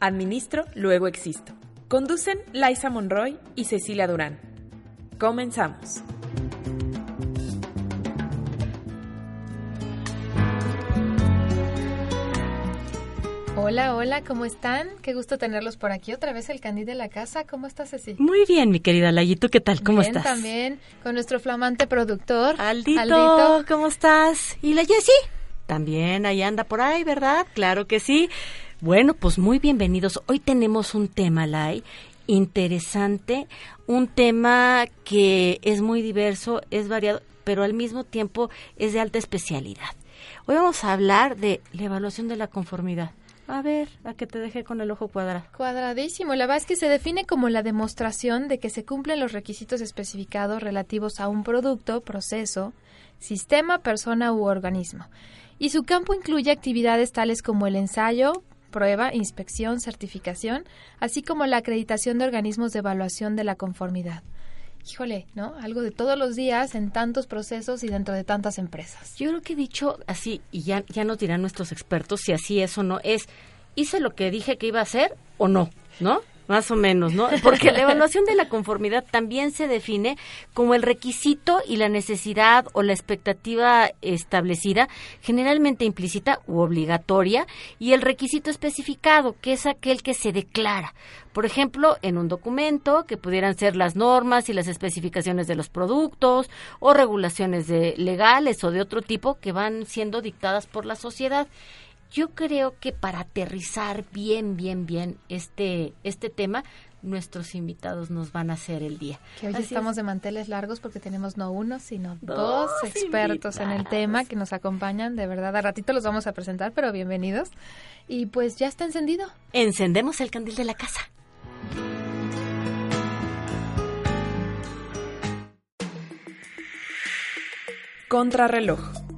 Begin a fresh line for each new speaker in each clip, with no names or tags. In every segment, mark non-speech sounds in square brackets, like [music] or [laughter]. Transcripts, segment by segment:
Administro, luego existo. Conducen Laisa Monroy y Cecilia Durán. Comenzamos.
Hola, hola, ¿cómo están? Qué gusto tenerlos por aquí otra vez el Candil de la casa. ¿Cómo estás, Ceci?
Muy bien, mi querida Lay. ¿Tú qué tal? ¿Cómo
Bien,
estás?
también con nuestro flamante productor.
Aldito,
Aldito.
¿cómo estás? ¿Y la Jessie? También ahí anda por ahí, ¿verdad? Claro que sí. Bueno, pues muy bienvenidos. Hoy tenemos un tema, Lai, interesante, un tema que es muy diverso, es variado, pero al mismo tiempo es de alta especialidad. Hoy vamos a hablar de la evaluación de la conformidad. A ver, a que te deje con el ojo cuadrado.
Cuadradísimo. La verdad es que se define como la demostración de que se cumplen los requisitos especificados relativos a un producto, proceso, sistema, persona u organismo. Y su campo incluye actividades tales como el ensayo, prueba, inspección, certificación, así como la acreditación de organismos de evaluación de la conformidad. Híjole, ¿no? Algo de todos los días en tantos procesos y dentro de tantas empresas.
Yo creo que dicho así, y ya, ya nos dirán nuestros expertos si así es o no, es, ¿hice lo que dije que iba a hacer o no? ¿No? Más o menos, ¿no? Porque la evaluación de la conformidad también se define como el requisito y la necesidad o la expectativa establecida, generalmente implícita u obligatoria, y el requisito especificado, que es aquel que se declara. Por ejemplo, en un documento, que pudieran ser las normas y las especificaciones de los productos, o regulaciones de, legales o de otro tipo que van siendo dictadas por la sociedad. Yo creo que para aterrizar bien, bien, bien este, este tema, nuestros invitados nos van a hacer el día.
Que hoy
Así
estamos
es.
de manteles largos porque tenemos no uno, sino dos,
Dos [laughs]
expertos en el tema que nos acompañan. De verdad, a ratito los vamos a presentar, pero bienvenidos. Y pues ya está encendido.
Encendemos el candil de la casa.
Contrarreloj.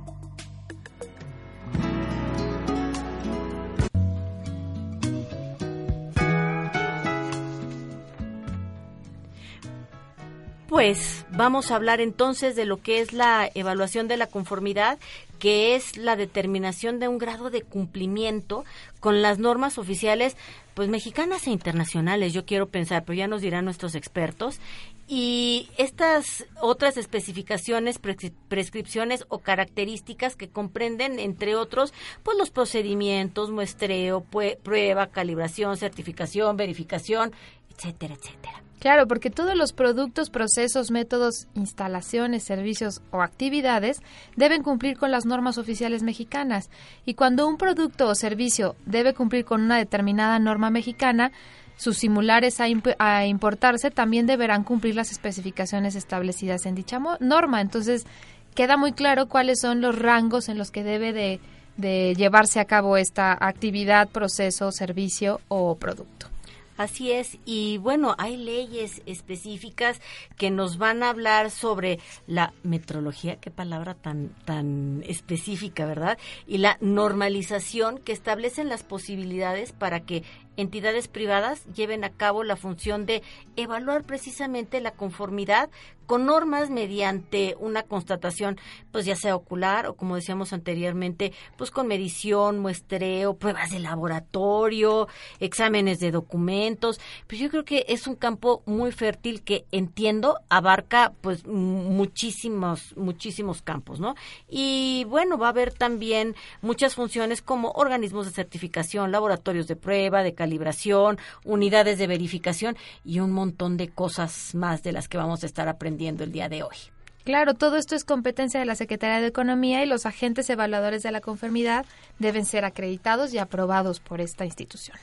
Pues vamos a hablar entonces de lo que es la evaluación de la conformidad, que es la determinación de un grado de cumplimiento con las normas oficiales, pues mexicanas e internacionales, yo quiero pensar, pero ya nos dirán nuestros expertos. Y estas otras especificaciones, prescri- prescripciones o características que comprenden, entre otros, pues los procedimientos, muestreo, prueba, calibración, certificación, verificación, etcétera, etcétera.
Claro, porque todos los productos, procesos, métodos, instalaciones, servicios o actividades deben cumplir con las normas oficiales mexicanas. Y cuando un producto o servicio debe cumplir con una determinada norma mexicana, sus similares a, imp- a importarse también deberán cumplir las especificaciones establecidas en dicha norma. Entonces, queda muy claro cuáles son los rangos en los que debe de, de llevarse a cabo esta actividad, proceso, servicio o producto.
Así es, y bueno, hay leyes específicas que nos van a hablar sobre la metrología, qué palabra tan tan específica, ¿verdad? Y la normalización que establecen las posibilidades para que entidades privadas lleven a cabo la función de evaluar precisamente la conformidad con normas mediante una constatación, pues ya sea ocular o como decíamos anteriormente, pues con medición, muestreo, pruebas de laboratorio, exámenes de documentos. Pues yo creo que es un campo muy fértil que entiendo abarca pues muchísimos muchísimos campos, ¿no? Y bueno, va a haber también muchas funciones como organismos de certificación, laboratorios de prueba, de calibración, unidades de verificación y un montón de cosas más de las que vamos a estar aprendiendo el día de hoy.
Claro, todo esto es competencia de la Secretaría de Economía y los agentes evaluadores de la conformidad deben ser acreditados y aprobados por esta institución.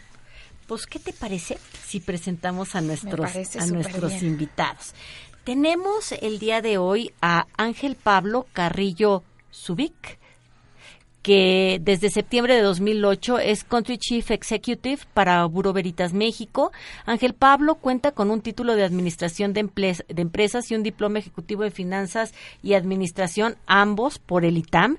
Pues, ¿qué te parece si presentamos a nuestros, a nuestros
bien.
invitados? Tenemos el día de hoy a Ángel Pablo Carrillo Subic. Que desde septiembre de 2008 es Country Chief Executive para Buro Veritas México. Ángel Pablo cuenta con un título de Administración de, de Empresas y un diploma ejecutivo de Finanzas y Administración, ambos por el ITAM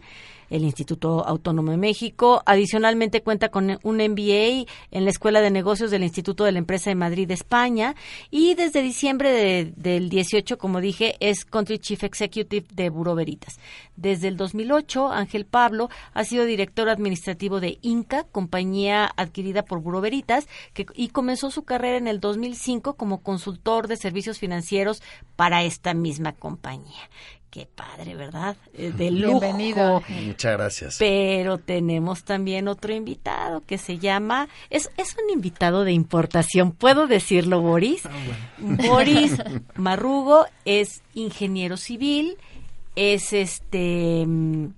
el Instituto Autónomo de México. Adicionalmente cuenta con un MBA en la Escuela de Negocios del Instituto de la Empresa de Madrid, España. Y desde diciembre del 18, como dije, es Country Chief Executive de Buro Veritas. Desde el 2008, Ángel Pablo ha sido director administrativo de Inca, compañía adquirida por Buro Veritas, que, y comenzó su carrera en el 2005 como consultor de servicios financieros para esta misma compañía. Qué padre, ¿verdad? Eh, de lujo. Bienvenido.
Muchas gracias.
Pero tenemos también otro invitado que se llama, es, es un invitado de importación, ¿puedo decirlo, Boris? Ah, Boris [laughs] Marrugo es ingeniero civil, es este mm,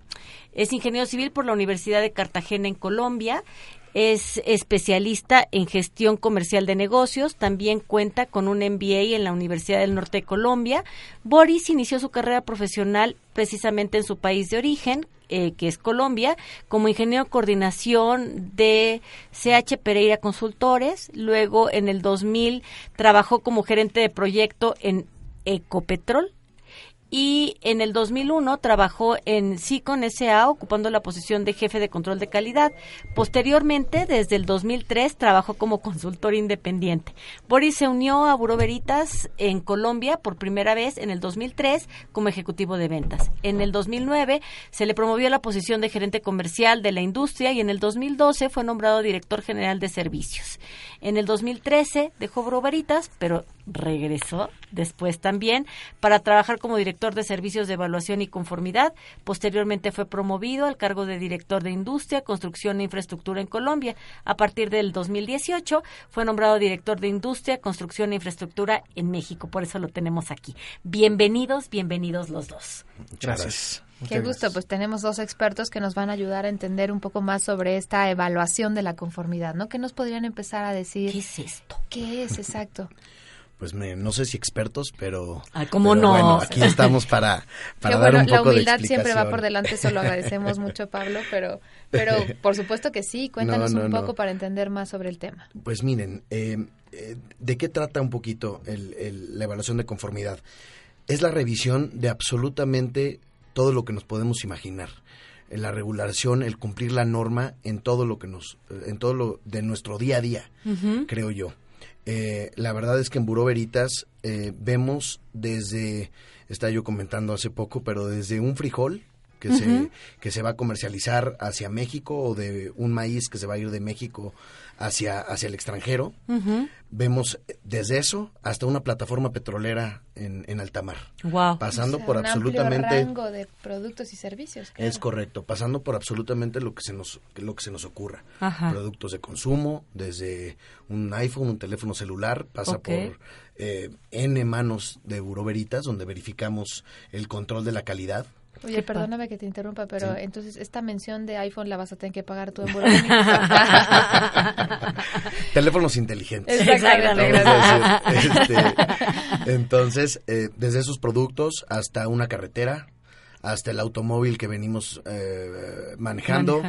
es ingeniero civil por la Universidad de Cartagena en Colombia es especialista en gestión comercial de negocios, también cuenta con un MBA en la Universidad del Norte de Colombia. Boris inició su carrera profesional precisamente en su país de origen, eh, que es Colombia, como ingeniero de coordinación de CH Pereira Consultores. Luego, en el 2000, trabajó como gerente de proyecto en Ecopetrol, y en el 2001 trabajó en SICON SA ocupando la posición de jefe de control de calidad. Posteriormente, desde el 2003, trabajó como consultor independiente. Boris se unió a Buro Veritas en Colombia por primera vez en el 2003 como ejecutivo de ventas. En el 2009 se le promovió la posición de gerente comercial de la industria y en el 2012 fue nombrado director general de servicios. En el 2013 dejó Buro Veritas, pero regresó después también para trabajar como director de servicios de evaluación y conformidad. Posteriormente fue promovido al cargo de director de industria, construcción e infraestructura en Colombia. A partir del 2018 fue nombrado director de industria, construcción e infraestructura en México. Por eso lo tenemos aquí. Bienvenidos, bienvenidos los dos.
Gracias.
Qué gusto, pues tenemos dos expertos que nos van a ayudar a entender un poco más sobre esta evaluación de la conformidad, ¿no? ¿Qué nos podrían empezar a decir?
¿Qué es esto?
¿Qué es exacto?
Pues me, no sé si expertos, pero,
Ay, ¿cómo no?
aquí estamos para, [laughs] para dar un poco
La humildad siempre va por delante, eso lo agradecemos mucho, [laughs] Pablo, pero, pero [laughs] por supuesto que sí, cuéntanos un poco para entender más sobre el tema.
Pues miren, eh, eh, ¿de qué trata un poquito el, la evaluación de conformidad? Es la revisión de absolutamente todo lo que nos podemos imaginar la regulación, el cumplir la norma en todo lo que nos, en todo lo de nuestro día a día, creo yo. Eh, la verdad es que en Buró Veritas eh, vemos desde, estaba yo comentando hace poco, pero desde un frijol que, se, que se va a comercializar hacia México o de un maíz que se va a ir de México hacia, hacia el extranjero. Vemos desde eso hasta una plataforma petrolera en, en alta mar.
Wow.
Pasando por absolutamente.
Un rango de productos y servicios.
Es correcto. Pasando por absolutamente lo que se nos, lo que se nos ocurra. Productos de consumo, desde un iPhone, un teléfono celular, pasa por eh, N manos de buroveritas, donde verificamos el control de la calidad
Oye, perdóname que te interrumpa, pero entonces esta mención de iPhone la vas a tener que pagar tú en [laughs]
Teléfonos inteligentes.
Exactamente.
Este, entonces, eh, desde esos productos hasta una carretera, hasta el automóvil que venimos eh, manejando,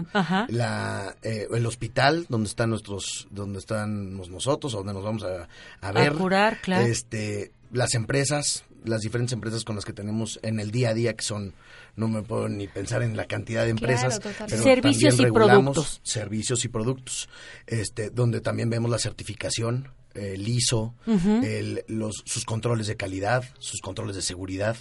la, eh, el hospital donde están nuestros, donde estamos nosotros, donde nos vamos a, a ver,
curar, claro.
este, las empresas, las diferentes empresas con las que tenemos en el día a día que son no me puedo ni pensar en la cantidad de empresas, pero
servicios y productos.
servicios y productos, este, donde también vemos la certificación, el ISO, los, sus controles de calidad, sus controles de seguridad.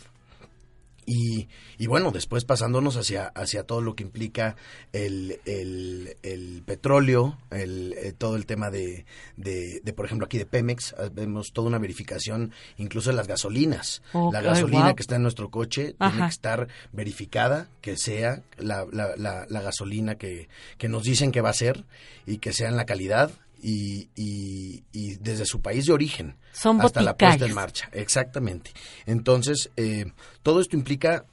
Y, y, bueno, después pasándonos hacia, hacia todo lo que implica el, el, el petróleo, el, eh, todo el tema de, de, por ejemplo, aquí de Pemex, ah, vemos toda una verificación, incluso de las gasolinas. la gasolina que está en nuestro coche tiene que estar verificada, que sea la, la, la, la gasolina que, que nos dicen que va a ser y que sea en la calidad y, y, desde su país de origen hasta la puesta en marcha. Exactamente. Entonces, eh, todo esto implica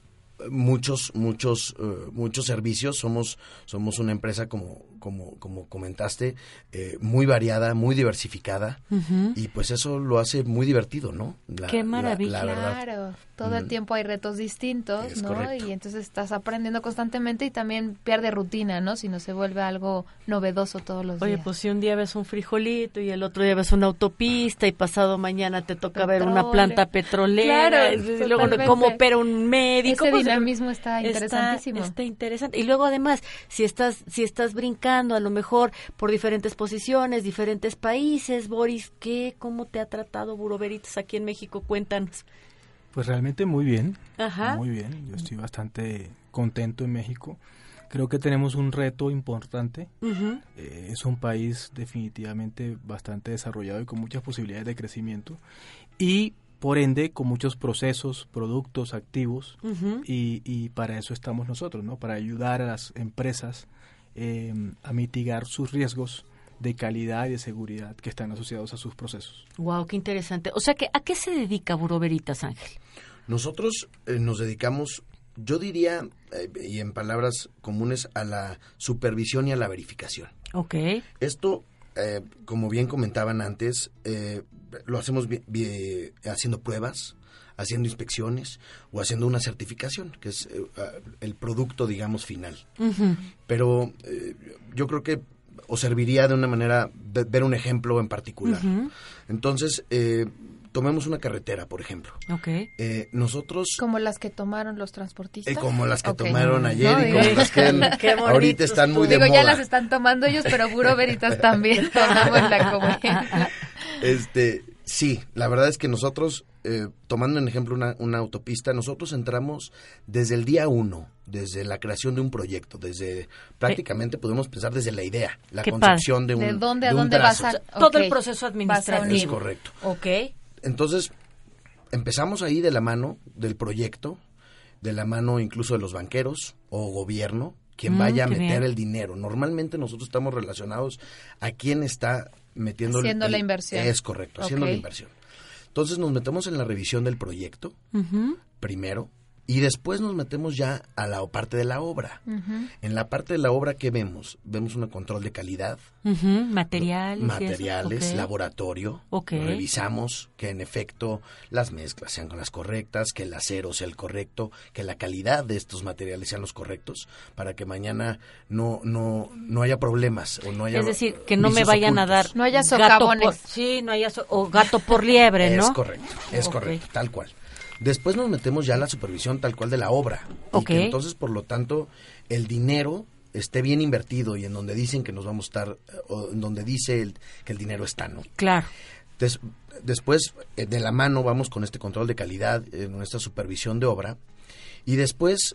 muchos muchos eh, muchos servicios somos somos una empresa como como, como comentaste, eh, muy variada, muy diversificada, y pues eso lo hace muy divertido, ¿no?
La, Qué maravilla.
claro, todo el tiempo hay retos distintos, ¿no? Y entonces estás aprendiendo constantemente y también pierde rutina, ¿no? Si no se vuelve algo novedoso todos los días.
Oye, pues si un día ves un frijolito y el otro día ves una autopista y pasado mañana te toca ver una planta petrolera, y luego cómo opera un médico.
Ese pues, dinamismo está interesantísimo.
Está, está interesante. Y luego además, si estás, si estás brincando a lo mejor por diferentes posiciones, diferentes países, Boris, ¿qué, cómo te ha tratado Buroveritas aquí en México? Cuéntanos.
Pues realmente muy bien, muy bien. Yo estoy bastante contento en México. Creo que tenemos un reto importante. Eh, es un país definitivamente bastante desarrollado y con muchas posibilidades de crecimiento. Y por ende con muchos procesos, productos, activos, y, y, para eso estamos nosotros, ¿no? Para ayudar a las empresas eh, a mitigar sus riesgos de calidad y de seguridad que están asociados a sus procesos.
Wow, qué interesante. O sea que ¿a qué se dedica Buró Veritas, Ángel?
Nosotros eh, nos dedicamos, yo diría, eh, y en palabras comunes, a la supervisión y a la verificación.
Ok.
Esto, eh, como bien comentaban antes, lo hacemos haciendo pruebas, haciendo inspecciones o haciendo una certificación, que es el producto, digamos, final. Pero yo creo que o serviría de una manera ver un ejemplo en particular. Entonces, eh, tomemos una carretera, por ejemplo.
Ok.
Eh, nosotros...
Como las que tomaron los transportistas.
Eh, como las que tomaron ayer y como las que [laughs] ahorita están muy de
Digo,
moda.
ya las están tomando ellos, pero Buro Veritas [laughs] también. Tomámosla como
Este, sí, la verdad es que nosotros, eh, tomando en ejemplo una, una autopista, nosotros entramos desde el día uno desde la creación de un proyecto, desde prácticamente podemos pensar desde la idea, la concepción de un,
¿De dónde a
dónde
vas a,
todo el proceso administrativo.
Es correcto.
Ok.
Entonces, empezamos ahí de la mano del proyecto, de la mano incluso de los banqueros o gobierno, quien mm, vaya a meter el dinero. Normalmente nosotros estamos relacionados a quién está metiendo
haciendo la inversión.
Es correcto, haciendo la inversión. Entonces nos metemos en la revisión del proyecto, primero, y después nos metemos ya a la parte de la obra. En la parte de la obra, ¿qué vemos? Vemos un control de calidad.
Materiales.
Materiales, laboratorio. Revisamos que en efecto las mezclas sean las correctas, que el acero sea el correcto, que la calidad de estos materiales sean los correctos, para que mañana no, no, no haya problemas. O no haya
es decir, que no me vayan a dar...
No haya socavones.
sí, no haya... o gato por liebre, ¿no?
Es correcto, es correcto, tal cual. Después nos metemos ya a la supervisión tal cual de la obra. Y que entonces, por lo tanto, el dinero esté bien invertido y en donde dicen que nos vamos a estar, o en donde dice el, que el dinero está, ¿no?
Claro.
después, eh, de la mano, vamos con este control de calidad, en nuestra supervisión de obra. Y después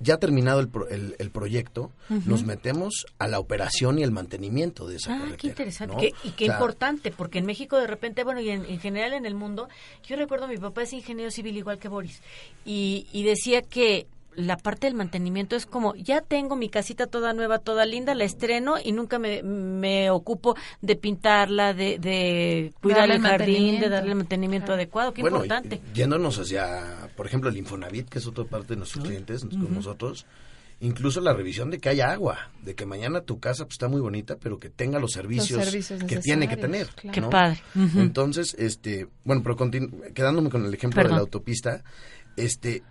ya terminado el, el, proyecto, nos metemos a la operación y el mantenimiento de esa ah,
qué interesante. y qué importante, porque en México de repente, bueno, y en, general en el mundo, yo recuerdo mi papá es ingeniero civil igual que Boris, y, y decía que la parte del mantenimiento es como, ya tengo mi casita toda nueva, toda linda, la estreno y nunca me, me ocupo de pintarla, de, de cuidar el jardín, de darle el mantenimiento adecuado. Qué importante.
yéndonos hacia, por ejemplo, el Infonavit, que es otra parte de nuestros clientes, con nosotros, incluso la revisión de que haya agua, de que mañana tu casa pues, está muy bonita, pero que tenga los servicios, que tiene que tener.
Qué padre.
Entonces, este, bueno, pero quedándome con el ejemplo de la autopista, este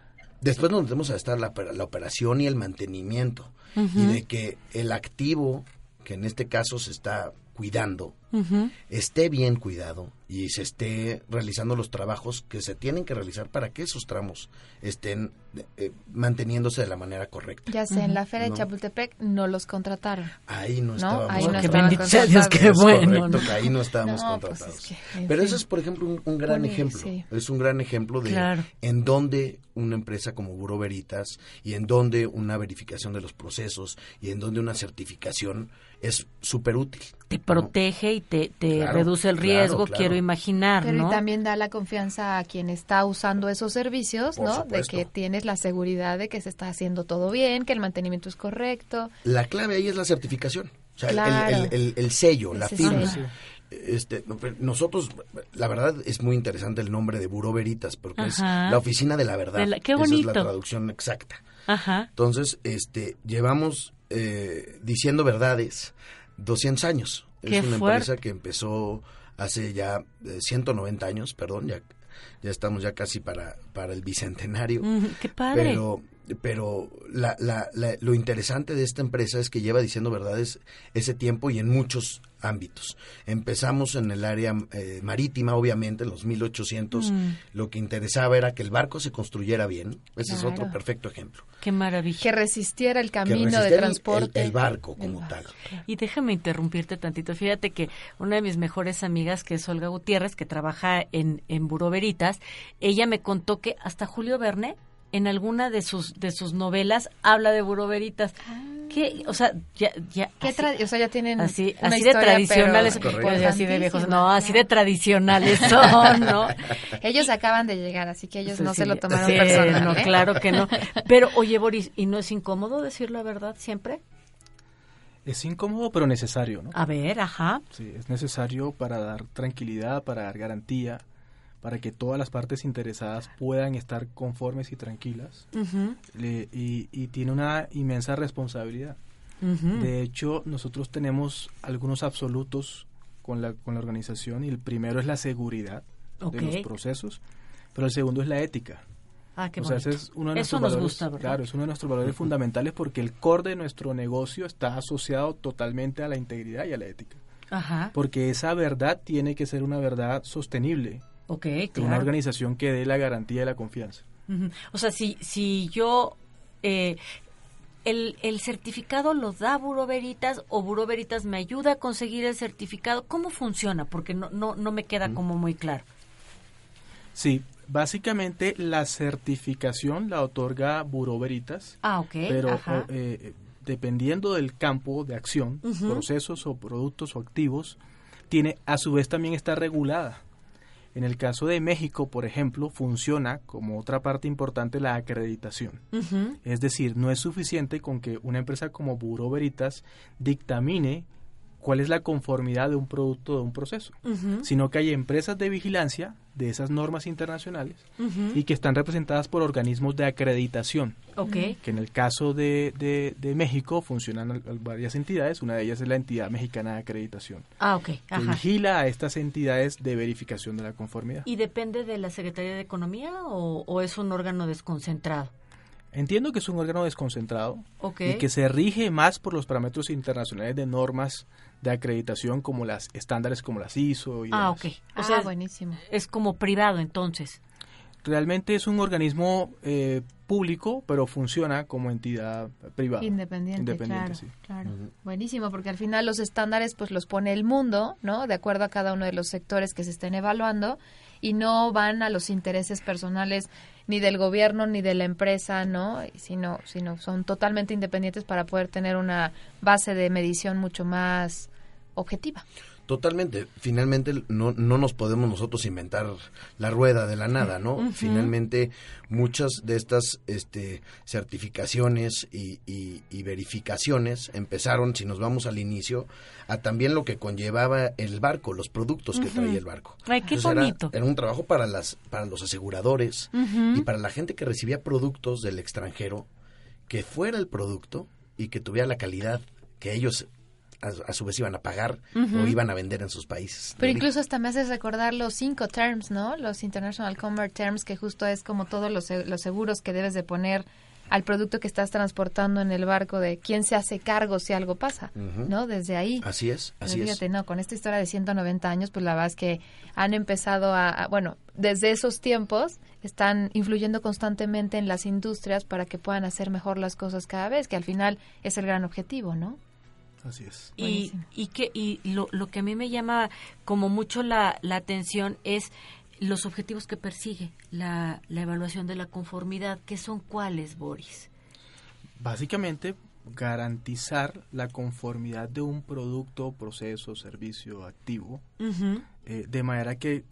Después nos metemos a estar la, la operación y el mantenimiento. Y de que el activo, que en este caso se está cuidando, esté bien cuidado y se esté realizando los trabajos que se tienen que realizar para que esos tramos estén eh, manteniéndose de la manera correcta.
Ya sé, en la feria de Chapultepec no los contrataron.
Ahí no, estábamos
ahí no
Dios, qué bueno.
ahí no estábamos pues contratados. Pero eso es, por ejemplo, un, gran ejemplo. Es un gran ejemplo de en dónde una empresa como Buro Veritas y en dónde una verificación de los procesos y en dónde una certificación es súper útil.
Te protege y te, te reduce el riesgo, quiero imaginar,
Pero y también da la confianza a quien está usando esos servicios, ¿no? De que tienes la seguridad de que se está haciendo todo bien, que el mantenimiento es correcto.
La clave ahí es la certificación, o sea, el, el, sello, la firma. Este, nosotros, la verdad es muy interesante el nombre de Buró Veritas, porque es la oficina de la verdad.
qué bonito.
Esa es la traducción exacta. Ajá. Entonces, este, llevamos eh, diciendo verdades 200 años. es una empresa que empezó hace ya 190 eh, años, perdón, ya, ya estamos ya casi para, para el bicentenario.
¡Qué padre!
Pero pero la, la, lo interesante de esta empresa es que lleva diciendo verdades ese tiempo y en muchos ámbitos. Empezamos en el área eh, marítima, obviamente, en los 1800. Mm. Lo que interesaba era que el barco se construyera bien. Ese es otro perfecto ejemplo.
Qué maravilla.
Que resistiera el camino de transporte.
El, barco como tal.
Y déjame interrumpirte tantito. Fíjate que una de mis mejores amigas, que es Olga Gutiérrez, que trabaja en, en Buró Veritas, ella me contó que hasta Julio Verne en alguna de sus de sus novelas habla de buroveritas. Ah. ¿Qué? O sea, ya, ya
o sea, ya tienen
así, así de tradicionales, así de viejos, no, así de tradicionales [laughs] son, ¿no?
ellos acaban de llegar, así que ellos no se lo tomaron personal.
No,
¿eh?
claro que no. Pero, oye, Boris, ¿y no es incómodo decir la verdad siempre?
Es incómodo, pero necesario, ¿no?
A ver, ajá.
Sí, es necesario para dar tranquilidad, para dar garantía, para que todas las partes interesadas puedan estar conformes y tranquilas y, tiene una inmensa responsabilidad. De hecho, nosotros tenemos algunos absolutos con la, con la organización y el primero es la seguridad de los procesos, pero el segundo es la ética.
Ah, qué
o sea, es uno de
Eso
nos
gusta,
Claro, es uno de nuestros valores fundamentales porque el core de nuestro negocio está asociado totalmente a la integridad y a la ética.
Ajá.
Porque esa verdad tiene que ser una verdad sostenible,
Ok,
Una organización que dé la garantía de la confianza.
O sea, si, si yo... Eh, el, el, certificado lo da Buro Veritas o Buro Veritas me ayuda a conseguir el certificado? ¿Cómo funciona? Porque no, no, no me queda como muy claro.
Sí, básicamente la certificación la otorga Buro Veritas.
Ah, ok.
Pero eh, dependiendo del campo de acción, procesos o productos o activos, tiene a su vez también está regulada. En el caso de México, por ejemplo, funciona como otra parte importante la acreditación. Es decir, no es suficiente con que una empresa como Buro Veritas dictamine cuál es la conformidad de un producto de un proceso, sino que hay empresas de vigilancia de esas normas internacionales y que están representadas por organismos de acreditación.
Que
en el caso de, de, México funcionan varias entidades, una de ellas es la entidad mexicana de acreditación.
Ah, ok.
Que vigila a estas entidades de verificación de la conformidad.
¿Y depende de la Secretaría de Economía o es un órgano desconcentrado?
Entiendo que es un órgano desconcentrado y que se rige más por los parámetros internacionales de normas de acreditación como las estándares como las ISO. Y
ah, ok. O
ah,
sea,
buenísimo.
Es como privado entonces.
Realmente es un organismo eh, público, pero funciona como entidad privada.
Independiente, claro, claro. Buenísimo, porque al final los estándares pues los pone el mundo, ¿no? De acuerdo a cada uno de los sectores que se estén evaluando y no van a los intereses personales ni del gobierno ni de la empresa, ¿no? Sino, sino son totalmente independientes para poder tener una base de medición mucho más objetiva.
Totalmente. Finalmente no, no nos podemos nosotros inventar la rueda de la nada, ¿no? Finalmente muchas de estas este, certificaciones y, y, verificaciones empezaron, si nos vamos al inicio, a también lo que conllevaba el barco, los productos que traía el barco.
Ay, qué bonito.
Era, un trabajo para, las, para los aseguradores y para la gente que recibía productos del extranjero, que fuera el producto y que tuviera la calidad que ellos a, su vez iban a pagar o iban a vender en sus países.
Pero incluso hasta me haces recordar los cinco terms, ¿no? Los International Commerce Terms, que justo es como todos los, los seguros que debes de poner al producto que estás transportando en el barco de quién se hace cargo si algo pasa, ¿no? Desde ahí.
Así es, así
fíjate, no, con esta historia de 190 años, pues la verdad es que han empezado a, bueno, desde esos tiempos están influyendo constantemente en las industrias para que puedan hacer mejor las cosas cada vez, que al final es el gran objetivo, ¿no?
Así es.
Y, y, que, y lo, lo, que a mí me llama como mucho la, la atención es los objetivos que persigue la, la evaluación de la conformidad. ¿Qué son cuáles, Boris?
Básicamente, garantizar la conformidad de un producto, proceso, servicio, activo, eh, de manera que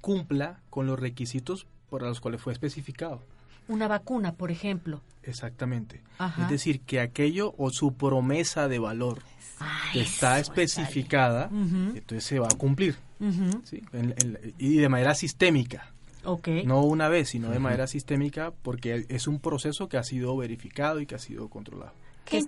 cumpla con los requisitos por los cuales fue especificado.
Una vacuna, por ejemplo.
Exactamente. Es decir, que aquello o su promesa de valor que está especificada, entonces se va a cumplir. y de manera sistémica. No una vez, sino de manera sistémica, porque es un proceso que ha sido verificado y que ha sido controlado.
Que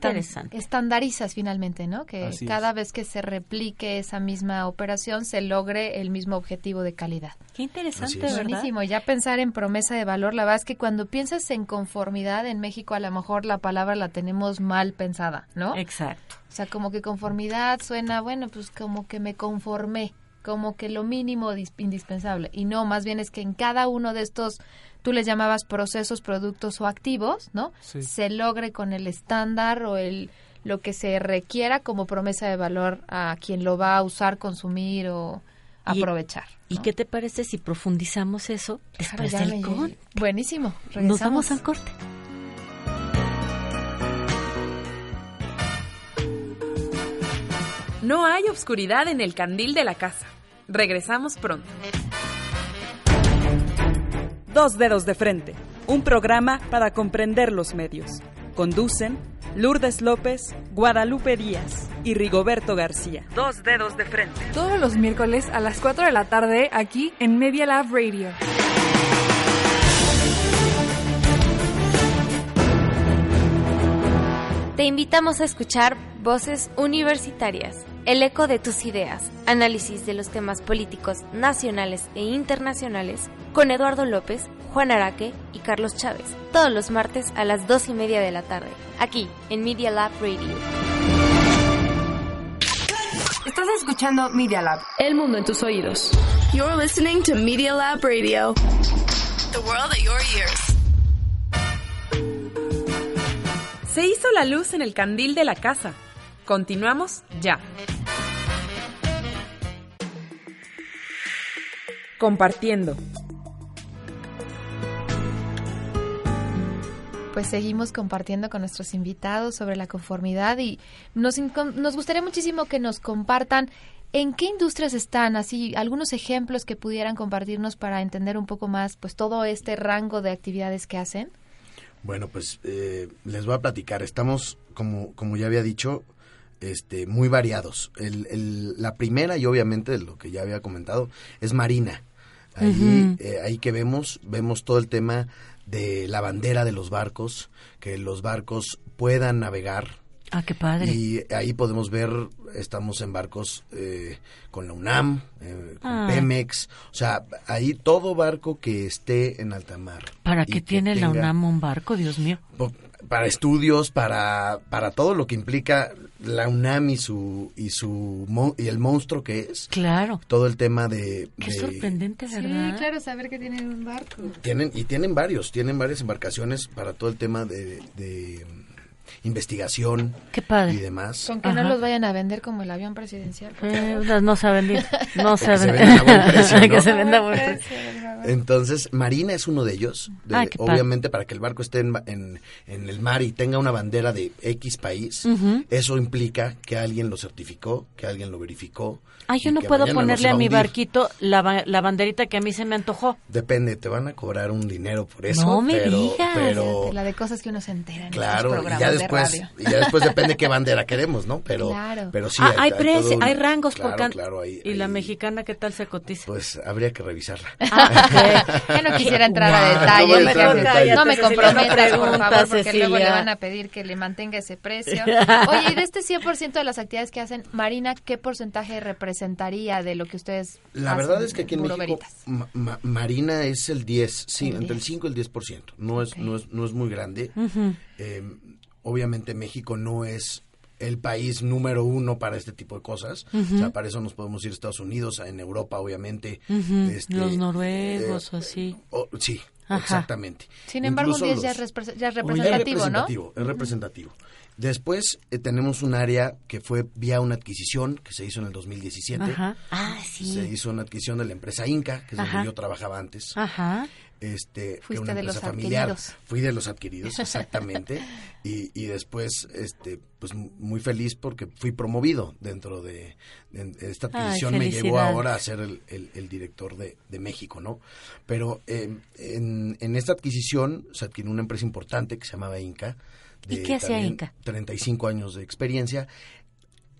estandarizas finalmente, ¿no? Que cada vez que se replique esa misma operación se logre el mismo objetivo de calidad.
Qué interesante, ¿verdad?
Buenísimo. Ya pensar en promesa de valor, la verdad es que cuando piensas en conformidad en México a lo mejor la palabra la tenemos mal pensada, ¿no?
Exacto.
O sea, como que conformidad suena, bueno, pues como que me conformé, como que lo mínimo indispensable. Y no, más bien es que en cada uno de estos tú les llamabas procesos, productos o activos, ¿no? Se logre con el estándar o el lo que se requiera como promesa de valor a quien lo va a usar, consumir o aprovechar.
¿Y qué te parece si profundizamos eso después del corte?
Buenísimo.
Nos vamos al corte.
No hay obscuridad en el candil de la casa. Regresamos pronto.
Dos Dedos de Frente, un programa para comprender los medios. Conducen Lourdes López, Guadalupe Díaz y Rigoberto García. Dos Dedos de Frente.
Todos los miércoles a las 4 de la tarde aquí en Media Lab Radio.
Te invitamos a escuchar Voces Universitarias, el eco de tus ideas, análisis de los temas políticos nacionales e internacionales con Eduardo López, Juan Araque y Carlos Chávez, todos los martes a las dos y media de la tarde, aquí en Media Lab Radio.
Estás escuchando Media Lab.
El mundo en tus oídos.
You're listening to Media Lab Radio. The world at your ears.
Se hizo la luz en el candil de la casa. Continuamos ya. Compartiendo.
Pues seguimos compartiendo con nuestros invitados sobre la conformidad y nos, nos gustaría muchísimo que nos compartan en qué industrias están, así algunos ejemplos que pudieran compartirnos para entender un poco más pues todo este rango de actividades que hacen.
Bueno, pues eh, les voy a platicar. Estamos, como, como ya había dicho, este, muy variados. El, la primera, y obviamente lo que ya había comentado, es Marina. Ahí, eh, ahí que vemos, vemos todo el tema de la bandera de los barcos, que los barcos puedan navegar.
Ah, qué padre.
Y ahí podemos ver, estamos en barcos eh, con la UNAM, eh, con ah. Pemex, o sea, ahí todo barco que esté en alta mar.
¿Para qué tiene la UNAM un barco, Dios mío?
Para estudios, para, para todo lo que implica la UNAM y su y su y el monstruo que es.
Claro.
Todo el tema de.
Qué sorprendente, ¿verdad?
Sí, claro, saber que tienen un barco.
Tienen y tienen varios, tienen varias embarcaciones para todo el tema de, de investigación
Qué padre.
y demás.
Con que no los vayan a vender como el avión presidencial.
Eh, no se ha vendido. No se ha
vendido.
Que se venda buen precio. [laughs]
Entonces, Marina es uno de ellos.
Ah,
obviamente, para que el barco esté en, en, el mar y tenga una bandera de X país, eso implica que alguien lo certificó, que alguien lo verificó.
Ah, yo no puedo ponerle a, mi barquito la, la, banderita que a mí se me antojó.
Depende, te van a cobrar un dinero por eso.
No me
pero,
digas.
Pero,
la de cosas que uno se entera en
claro,
programas
y ya después,
de radio.
Y ya después depende qué bandera queremos, ¿no? Pero,
claro.
pero sí.
Ah, hay, hay, hay rangos
claro,
por
claro, hay,
¿Y la mexicana qué tal se cotiza?
Pues habría que revisarla. [laughs]
Ah, ya no quisiera entrar a detalle.
No,
no me comprometas, por favor, porque
Cecilia.
luego le van a pedir que le mantenga ese precio. [laughs] Oye, y de este 100% de las actividades que hacen, Marina, ¿qué porcentaje representaría de lo que ustedes
La
hacen
verdad es que aquí en México ma- ma- Marina es el 10, sí,
El
entre el
10.
5 y el 10%. No es,
Ok.
no es, no es muy grande. Eh, obviamente México no es el país número uno para este tipo de cosas. O sea, para eso nos podemos ir a Estados Unidos, en Europa, obviamente. este,
Los noruegos
eh,
o así.
sí,
Ajá.
exactamente.
Sin embargo, un
Incluso
10 ya es, ya es
es
representativo, ¿no?
representativo, es representativo. Después eh, tenemos un área que fue vía una adquisición que se hizo en el 2017.
Ajá. Ah,
Se
sí.
hizo una adquisición de la empresa Inca, que es
Ajá.
donde yo trabajaba antes.
Ajá.
Este,
Fuiste
una
de
empresa
los
familiar.
adquiridos.
Fui de los adquiridos, [laughs] exactamente. y, y después, este, pues muy feliz porque fui promovido dentro de, esta
Ay,
adquisición. me llevó ahora a ser el, el- el director de, de México, ¿no? Pero eh, en, en esta adquisición se adquirió una empresa importante que se llamaba Inca.
¿Y
de
qué hacía Inca?
35 años de experiencia.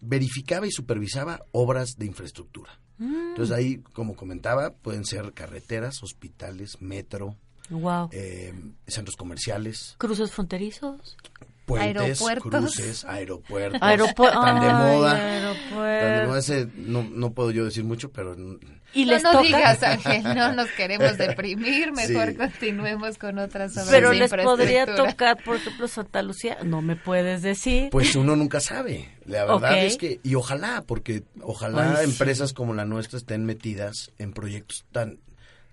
Verificaba y supervisaba obras de infraestructura.
Mm.
Entonces ahí, como comentaba, pueden ser carreteras, hospitales, metro,
Wow.
eh, centros comerciales,
¿Cruces fronterizos?
Puentes, cruces, aeropuertos,
Aeropuerto.
tan de moda.
aeropuerto.
Tan de moda ese, no, no puedo yo decir mucho, pero
Y
no
les
nos
toca.
digas, Ángel, no nos queremos deprimir, [laughs] mejor
Sí.
continuemos con otras obras
Pero
de
les podría tocar, por ejemplo, Santa Lucía. No me puedes decir.
pues uno nunca sabe. La verdad es que, y ojalá, porque ojalá
Ay, sí.
empresas como la nuestra estén metidas en proyectos tan,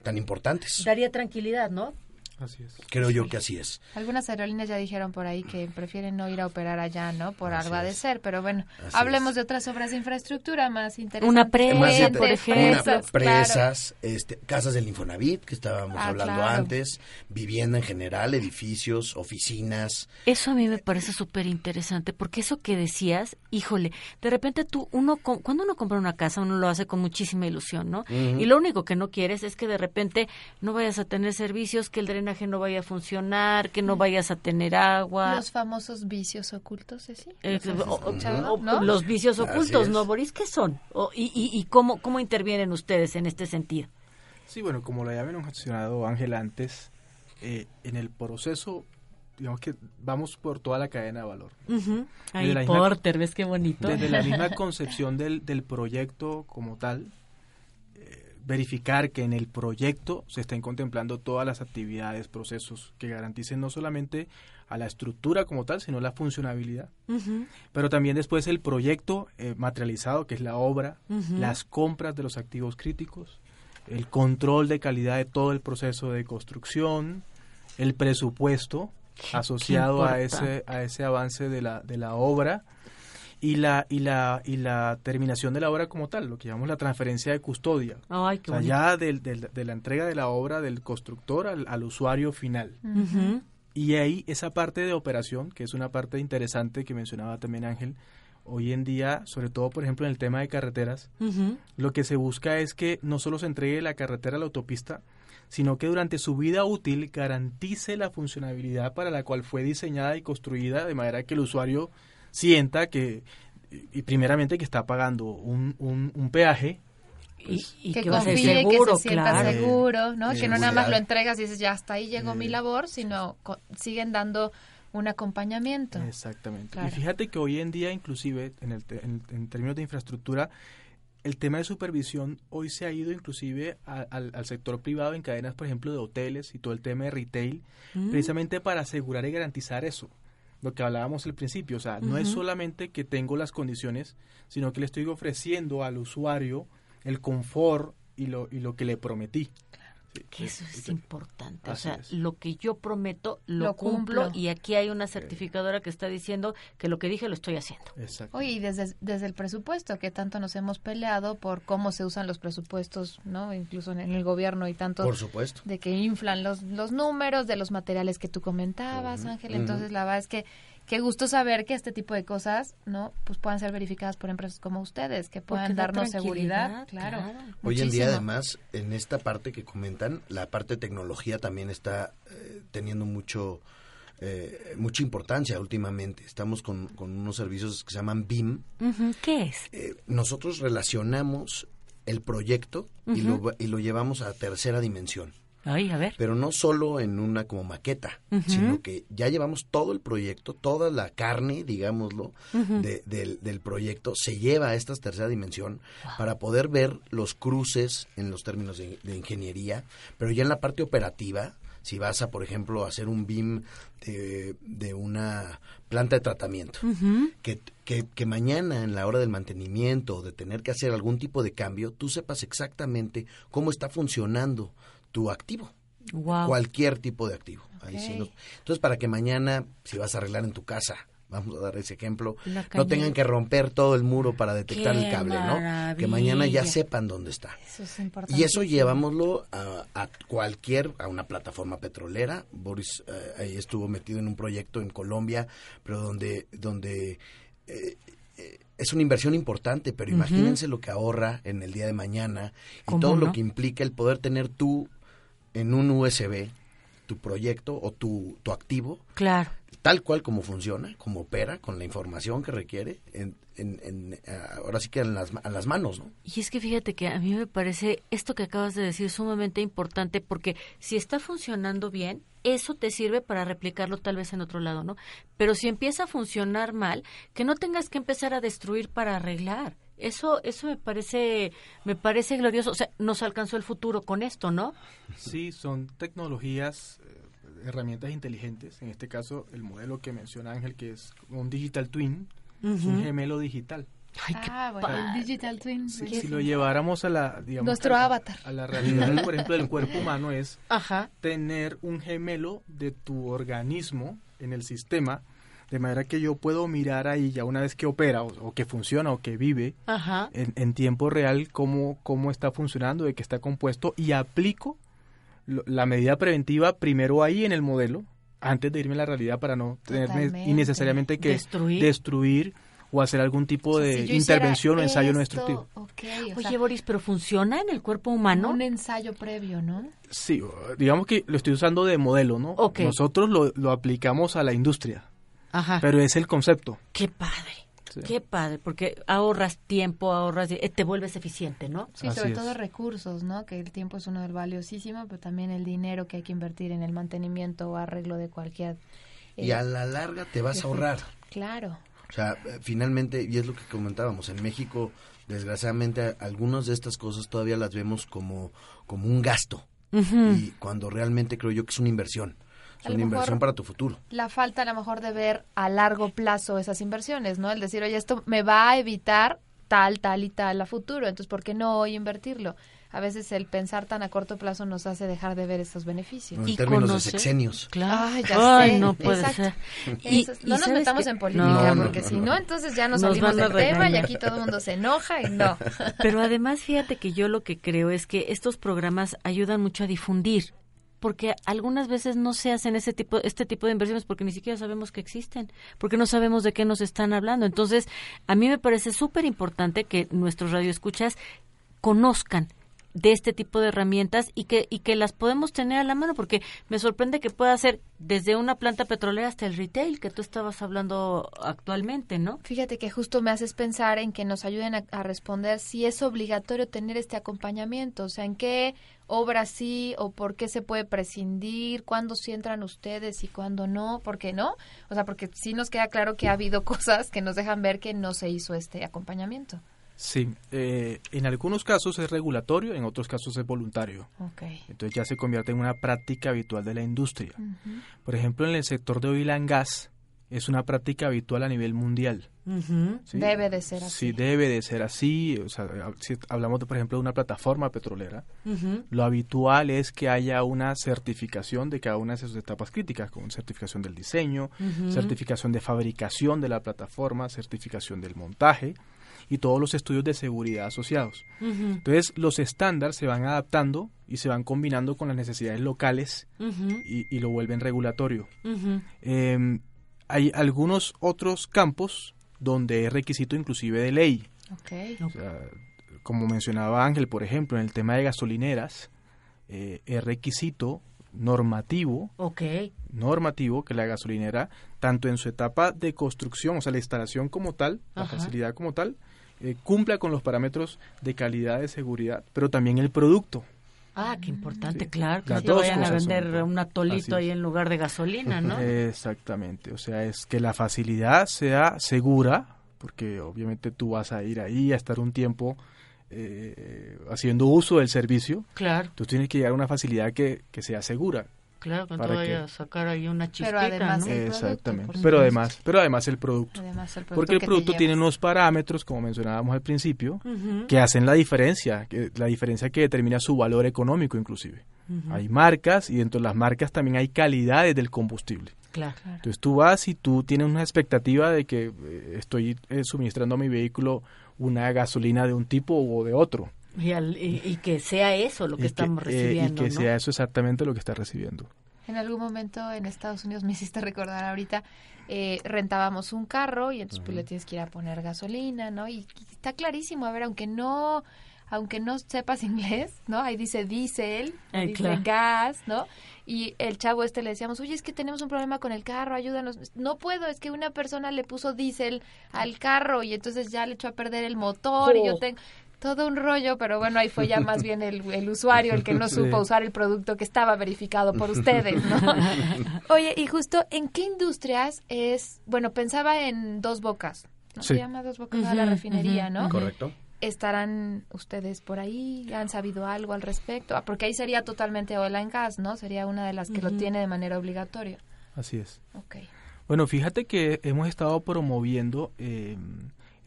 tan importantes.
Daría tranquilidad, ¿no?
Así es.
Creo yo que así es.
Algunas aerolíneas ya dijeron por ahí que prefieren no ir a operar allá, ¿no? Por
Así
de
es.
ser, pero bueno,
Así
hablemos
es.
de otras obras de infraestructura más interesantes.
Una presa,
Más
Puentes,
inter-
por ejemplo.
una-
presas,
presas, este, casas del Infonavit, que estábamos
Ah,
hablando
claro.
antes, vivienda en general, edificios, oficinas.
Eso a mí me parece súper interesante, porque eso que decías, híjole, de repente tú, uno, co- cuando uno compra una casa, uno lo hace con muchísima ilusión, ¿no? Y lo único que no quieres es que de repente no vayas a tener servicios, que el drenaje no vaya a funcionar, que no vayas a tener agua.
Los famosos vicios ocultos, ¿sí?
Eh,
¿Los has
o- o-
no?
Los vicios
Así
ocultos,
es.
¿no, Boris? ¿Qué son? O- y, y, y cómo, cómo intervienen ustedes en este sentido?
Sí, bueno, como lo habían mencionado Ángel antes, eh, en el proceso, digamos que vamos por toda la cadena de valor.
Ay,
Desde la misma-
Porter, ¿ves qué bonito?
Desde la misma [laughs] concepción del, del proyecto como tal, verificar que en el proyecto se estén contemplando todas las actividades, procesos que garanticen no solamente a la estructura como tal, sino la funcionabilidad. Pero también después el proyecto eh, materializado, que es la obra, las compras de los activos críticos, el control de calidad de todo el proceso de construcción, el presupuesto asociado a ese, a ese avance de la, de la obra y la, y, la, y la terminación de la obra como tal, lo que llamamos la transferencia de custodia.
Ay,
O
qué
sea,
bonito.
ya del- del- de la entrega de la obra del constructor al, al usuario final. Y ahí esa parte de operación, que es una parte interesante que mencionaba también Ángel, hoy en día, sobre todo por ejemplo en el tema de carreteras, lo que se busca es que no solo se entregue la carretera a la autopista, sino que durante su vida útil garantice la funcionabilidad para la cual fue diseñada y construida, de manera que el usuario sienta que, y primeramente que está pagando un, un, un peaje,
Y, y
que
que
confíe,
seguro,
que se sienta
claro.
seguro, ¿no?
Eh,
que no nada más lo entregas y dices, ya hasta ahí llegó mi
Eh.
labor, sino co- siguen dando un acompañamiento.
Exactamente.
Claro.
Y fíjate que hoy en día, inclusive, en, el te- en, en términos de infraestructura, el tema de supervisión hoy se ha ido inclusive a- al, al sector privado en cadenas, por ejemplo, de hoteles y todo el tema de retail,
Mm.
precisamente para asegurar y garantizar eso. Lo que hablábamos al principio, o sea, no es solamente que tengo las condiciones, sino que le estoy ofreciendo al usuario el confort y lo, y lo que le prometí. Sí,
Que eso es importante. O sea,
es.
lo que yo prometo lo,
Lo
cumplo,
cumplo.
y aquí hay una certificadora que está diciendo que lo que dije lo estoy haciendo.
Exacto.
Oye, y desde, desde el presupuesto, que tanto nos hemos peleado por cómo se usan los presupuestos, ¿no? Incluso en, en el gobierno y tanto
Por supuesto.
de que inflan los, los números de los materiales que tú comentabas, Ángel. Entonces, la verdad es que qué gusto saber que este tipo de cosas, ¿no? Pues puedan ser verificadas por empresas como ustedes, que puedan darnos seguridad, claro.
claro.
Hoy en día, además, en esta parte que comentan, la parte de tecnología también está eh, teniendo mucho eh, mucha importancia últimamente. Estamos con, con unos servicios que se llaman BIM.
¿Qué es?
Eh, nosotros relacionamos el proyecto y, lo, va- y lo llevamos a tercera dimensión.
Ay, a ver.
Pero no solo en una como maqueta, sino que ya llevamos todo el proyecto, toda la carne, digámoslo, de- del, del proyecto, se lleva a esta tercera dimensión para poder ver los cruces en los términos de, de ingeniería, pero ya en la parte operativa, si vas a, por ejemplo, hacer un BIM de, de una planta de tratamiento, que, que, que mañana en la hora del mantenimiento o de tener que hacer algún tipo de cambio, tú sepas exactamente cómo está funcionando tu activo. Cualquier tipo de activo. Ahí sí Entonces, para que mañana, si vas a arreglar en tu casa, vamos a dar ese ejemplo, no tengan que romper todo el muro para detectar
¡Qué
el cable, ¿no? Que mañana ya sepan dónde está.
Eso es importante.
Y eso llevámoslo a, a cualquier, a una plataforma petrolera. Boris eh, ahí estuvo metido en un proyecto en Colombia, pero donde, donde eh, eh, es una inversión importante, pero imagínense lo que ahorra en el día de mañana y
¿Cómo
todo
no?
lo que implica el poder tener tú en un USB tu proyecto o tu, tu activo.
Claro.
Tal cual como funciona, como opera, con la información que requiere, en, en, ahora sí que en las, a las manos, ¿no?
Y es que fíjate que a mí me parece esto que acabas de decir sumamente importante porque si está funcionando bien, eso te sirve para replicarlo tal vez en otro lado, ¿no? Pero si empieza a funcionar mal, que no tengas que empezar a destruir para arreglar. Eso eso me parece me parece glorioso, o sea, nos alcanzó el futuro con esto, ¿no?
Sí, son tecnologías eh, herramientas inteligentes, en este caso el modelo que menciona Ángel que es un digital twin, un gemelo digital.
ah, bueno, el digital twin.
si lo lleváramos a la, digamos,
nuestro avatar.
A la realidad, por ejemplo, del cuerpo humano es tener un gemelo de tu organismo en el sistema, de manera que yo puedo mirar ahí ya una vez que opera o, que funciona o que vive En, tiempo real cómo, cómo está funcionando, de qué está compuesto y aplico la medida preventiva primero ahí en el modelo antes de irme a la realidad para no tener innecesariamente que destruir, o hacer algún tipo de intervención o ensayo no destructivo.
Oye, Boris, pero funciona en el cuerpo humano.
Un ensayo previo, ¿no?
Sí, digamos que lo estoy usando de modelo, ¿no? Nosotros lo, lo, aplicamos a la industria. Ajá. Pero es el concepto.
Qué padre. Qué padre, porque ahorras tiempo, ahorras, eh, te vuelves eficiente, ¿no?
Sí, sobre todo recursos, ¿no? Que el tiempo es uno del valiosísimo, pero también el dinero que hay que invertir en el mantenimiento o arreglo de cualquier...
y a la larga te vas a ahorrar.
Claro.
O sea, eh, finalmente, y es lo que comentábamos, en México, desgraciadamente, algunas de estas cosas todavía las vemos como, como un gasto. Y cuando realmente creo yo que es una inversión es una inversión para tu futuro.
La falta a lo mejor de ver a largo plazo esas inversiones, ¿no? El decir, oye, esto me va a evitar tal, tal y tal a futuro, entonces ¿por qué no hoy invertirlo? A veces el pensar tan a corto plazo nos hace dejar de ver estos beneficios.
en términos de sexenios.
Claro, Ay, no puede ser.
Y, no nos metamos en política, porque si no, entonces ya nos, salimos del tema y aquí todo el mundo se enoja y no. [laughs]
Pero además, fíjate que yo lo que creo es que estos programas ayudan mucho a difundir porque algunas veces no se hacen ese tipo, este tipo de inversiones porque ni siquiera sabemos que existen, porque no sabemos de qué nos están hablando. Entonces, a mí me parece súper importante que nuestros radioescuchas conozcan de este tipo de herramientas y que y que las podemos tener a la mano porque me sorprende que pueda ser desde una planta petrolera hasta el retail que tú estabas hablando actualmente, ¿no?
Fíjate que justo me haces pensar en que nos ayuden a, a responder si es obligatorio tener este acompañamiento, o sea, en qué obra sí o por qué se puede prescindir, cuándo sí entran ustedes y cuándo no, ¿por qué no? O sea, porque sí nos queda claro que ha habido [laughs] cosas que nos dejan ver que no se hizo este acompañamiento.
Sí, eh, en algunos casos es regulatorio, en otros casos es voluntario. Entonces ya se convierte en una práctica habitual de la industria. Por ejemplo, en el sector de oil and gas es una práctica habitual a nivel mundial.
Debe de ser así.
Sí, debe de ser así. O sea, si hablamos, de, por ejemplo, de una plataforma petrolera, lo habitual es que haya una certificación de cada una de sus etapas críticas, como certificación del diseño, certificación de fabricación de la plataforma, certificación del montaje y todos los estudios de seguridad asociados. Entonces, los estándares se van adaptando y se van combinando con las necesidades locales y, lo vuelven regulatorio. Hay algunos otros campos donde es requisito inclusive de ley. como mencionaba Ángel, por ejemplo, en el tema de gasolineras, eh, es requisito normativo, normativo que la gasolinera, tanto en su etapa de construcción, o sea, la instalación como tal, la facilidad como tal, eh, cumpla con los parámetros de calidad de seguridad, pero también el producto.
Ah, qué importante, claro, que no vayan a vender un atolito ahí en lugar de gasolina, ¿no? [laughs]
Exactamente, o sea, es que la facilidad sea segura, porque obviamente tú vas a ir ahí a estar un tiempo eh, haciendo uso del servicio.
Claro.
Tú tienes que llegar a una facilidad que, que sea segura.
Claro, que no vaya a sacar ahí una chispita, pero
además
¿no?
Exactamente. pero además, pero además el producto. Porque el producto tiene unos parámetros, como mencionábamos al principio, que hacen la diferencia, que, la diferencia que determina su valor económico inclusive. Hay marcas y dentro de las marcas también hay calidades del combustible.
Claro.
Entonces tú vas y tú tienes una expectativa de que eh, estoy eh, suministrando a mi vehículo una gasolina de un tipo o de otro.
Y, que sea eso lo que estamos recibiendo.
Eh, y que sea eso exactamente lo que está recibiendo.
En algún momento en Estados Unidos me hiciste recordar ahorita, eh, rentábamos un carro y entonces pues le tienes que ir a poner gasolina, ¿no? Y, está clarísimo, a ver, aunque no aunque no sepas [laughs] inglés, ¿no? Ahí dice diésel,
Ay,
dice
claro.
gas, ¿no? Y el chavo este le decíamos, oye, es que tenemos un problema con el carro, ayúdanos. No puedo, es que una persona le puso diésel al carro y entonces ya le echó a perder el motor y yo
Oh.
tengo todo un rollo, pero bueno, ahí fue ya más bien el, el usuario el que no [laughs]
Sí.
supo usar el producto que estaba verificado por ustedes, ¿no? [laughs] Oye, y justo, ¿en qué industrias es, bueno, pensaba en Dos Bocas, ¿no? Se llama Dos Bocas a la refinería, ¿no?
Correcto.
¿Estarán ustedes por ahí? ¿Han sabido algo al respecto? Ah, porque ahí sería totalmente oil and gas, ¿no? Sería una de las que lo tiene de manera obligatoria.
Así es.
Ok.
Bueno, fíjate que hemos estado promoviendo, eh,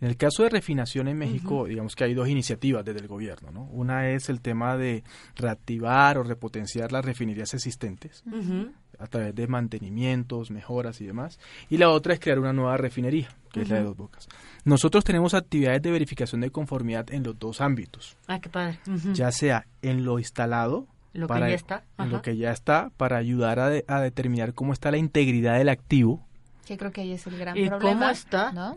en el caso de refinación en México, digamos que hay dos iniciativas desde el gobierno, ¿no? Una es el tema de reactivar o repotenciar las refinerías existentes a través de mantenimientos, mejoras y demás. Y la otra es crear una nueva refinería, que es la de Dos Bocas. Nosotros tenemos actividades de verificación de conformidad en los dos ámbitos,
Ah, qué padre.
Ya sea en lo instalado,
Lo que
para-
ya está.
en lo que ya está, para ayudar a, de- a determinar cómo está la integridad del activo.
Que creo que ahí es el gran
¿Y
problema.
cómo está?
¿no?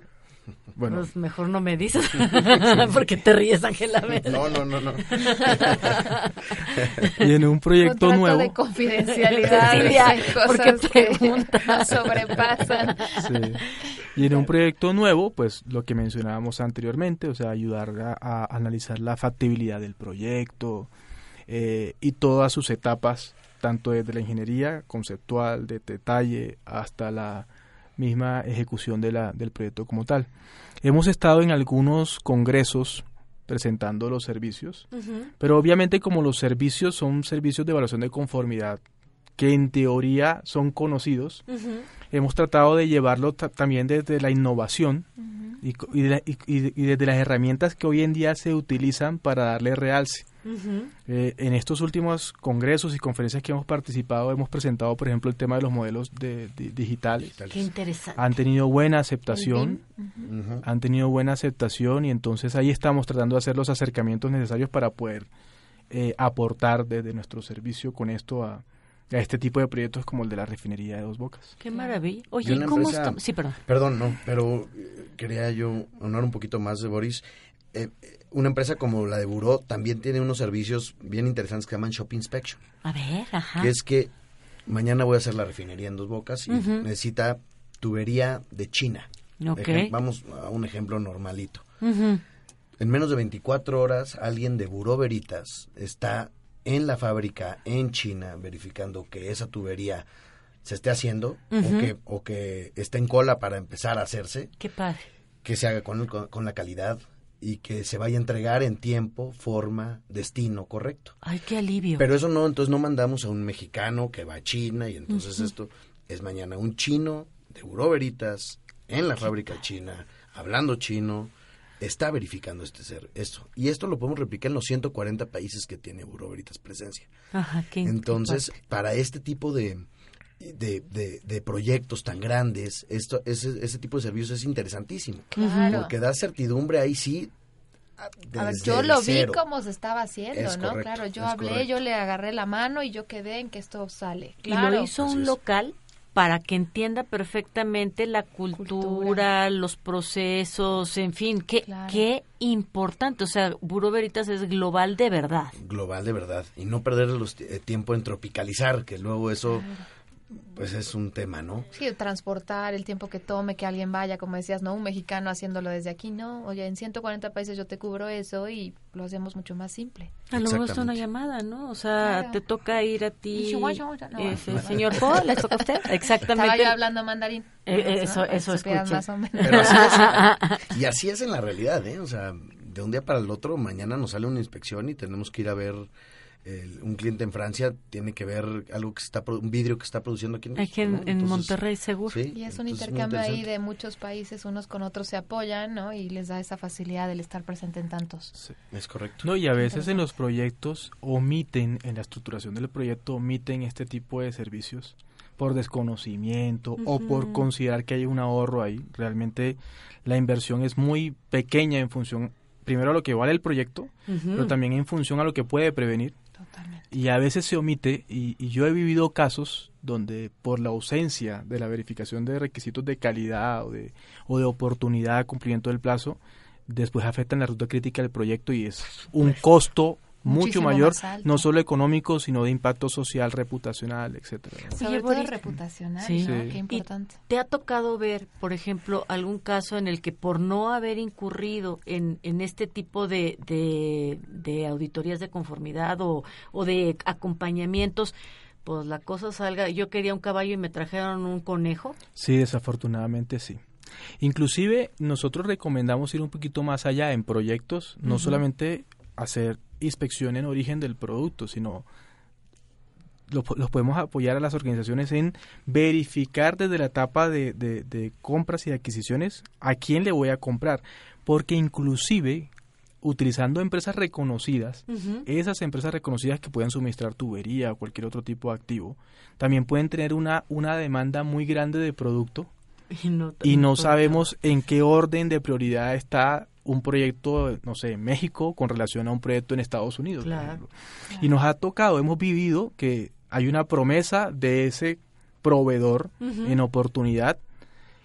Bueno,
Pues mejor no me dices. [laughs] Porque te ríes, Ángela.
No, no, no, no.
y en un proyecto
Contrato
nuevo.
de confidencialidad.
Cecilia,
hay cosas
¿por qué
que sobrepasan.
Sí. Y en un proyecto nuevo, pues lo que mencionábamos anteriormente, o sea, ayudar a, a analizar la factibilidad del proyecto eh, y todas sus etapas, tanto desde la ingeniería conceptual, de detalle, hasta la misma ejecución de la, del proyecto como tal. Hemos estado en algunos congresos presentando los servicios, pero obviamente como los servicios son servicios de evaluación de conformidad que en teoría son conocidos, hemos tratado de llevarlo ta- también desde la innovación y, co- y de la- y- y- y desde las herramientas que hoy en día se utilizan para darle realce. Eh, en estos últimos congresos y conferencias que hemos participado hemos presentado, por ejemplo, el tema de los modelos de, di- digitales.
Qué interesante.
Han tenido buena aceptación, han tenido buena aceptación y entonces ahí estamos tratando de hacer los acercamientos necesarios para poder eh, aportar desde nuestro servicio con esto a, a este tipo de proyectos como el de la refinería de Dos Bocas.
Qué maravilla. Oye,
una
¿y cómo
empresa-
está? Sí, perdón.
Perdón, no, pero eh, quería yo hablar un poquito más de Boris. Eh, una empresa como la de Buró también tiene unos servicios bien interesantes que se llaman Shop Inspection,
A ver, ajá.
que es que mañana voy a hacer la refinería en Dos Bocas y necesita tubería de China.
Ok.
Ejem- vamos a un ejemplo normalito. En menos de 24 horas, alguien de Buró Veritas está en la fábrica en China verificando que esa tubería se esté haciendo o, que, o que esté en cola para empezar a hacerse,
Qué padre.
que se haga con, el- con la calidad y que se vaya a entregar en tiempo, forma, destino correcto.
Ay, qué alivio.
Pero eso no, entonces no mandamos a un mexicano que va a China y entonces esto es mañana un chino de Buró Veritas en la fábrica china, hablando chino, está verificando este ser, esto. Y esto lo podemos replicar en los 140 países que tiene Buró Veritas presencia.
Ajá, qué
Entonces, para este tipo de, de, de- de proyectos tan grandes, esto, ese, ese tipo de servicios es interesantísimo.
Claro.
Porque da certidumbre ahí sí. a-
A ver,
desde
yo lo
cero.
vi cómo se estaba haciendo,
Es
¿no?
correcto,
claro, yo hablé,
correcto.
yo le agarré la mano y yo quedé en que esto sale.
Y
Claro.
lo hizo
Así
un
es.
local para que entienda perfectamente la cultura,
Cultura.
los procesos, en fin, qué,
Claro.
qué importante. O sea, Buró Veritas es global de verdad.
global de verdad y no perder los eh, tiempo en tropicalizar que luego eso pues es un tema no
Sí, transportar el tiempo que tome, que alguien vaya, como decías, ¿no? Un mexicano haciéndolo desde aquí, ¿no? Oye, en 140 países yo te cubro eso y lo hacemos mucho más simple.
A lo mejor es una llamada, ¿no? O sea,
Claro.
te toca ir a ti.
No,
ese,
no.
señor Paul, ¿les toca a usted? [laughs] Exactamente.
Estaba yo hablando mandarín.
Eh, eh, eso-
que
eso
supieras
escuché.
más o menos.
pero así es [laughs] y así es en la realidad eh o sea de un día para el otro mañana nos sale una inspección y tenemos que ir a ver el- un cliente en Francia tiene que ver algo que está un vidrio que está produciendo aquí en,
Aquí Monterrey, seguro.
sí,
Y es un intercambio ahí de muchos países, unos con otros se apoyan, ¿no? Y les da esa facilidad del estar presente en tantos.
es correcto
No, y a veces en los proyectos omiten, en la estructuración del proyecto, omiten este tipo de servicios por desconocimiento o por considerar que hay un ahorro ahí. Realmente la inversión es muy pequeña en función, primero a lo que vale el proyecto, pero también en función a lo que puede prevenir.
Totalmente.
Y a veces se omite, y, y yo he vivido casos donde por la ausencia de la verificación de requisitos de calidad o de, o de oportunidad de cumplimiento del plazo, después afectan la ruta crítica del proyecto y es un costo mucho mayor, no solo económico, sino de impacto social, reputacional, etcétera.
Sobre todo reputacional, sí. Qué importante.
¿Te ha tocado ver, por ejemplo, algún caso en el que por no haber incurrido en, en este tipo de, de, auditorías de conformidad o, o de acompañamientos, pues la cosa salga, yo quería un caballo y me trajeron un conejo?
Sí, desafortunadamente sí. Inclusive nosotros recomendamos ir un poquito más allá en proyectos, no solamente hacer inspección en origen del producto, sino los, podemos apoyar a las organizaciones en verificar desde la etapa de, de, compras y adquisiciones a quién le voy a comprar, porque inclusive utilizando empresas reconocidas, esas empresas reconocidas que pueden suministrar tubería o cualquier otro tipo de activo, también pueden tener una, una demanda muy grande de producto [laughs] y no sabemos en qué orden de prioridad está un proyecto, no sé, en México con relación a un proyecto en Estados Unidos. Y nos ha tocado, hemos vivido que hay una promesa de ese proveedor en oportunidad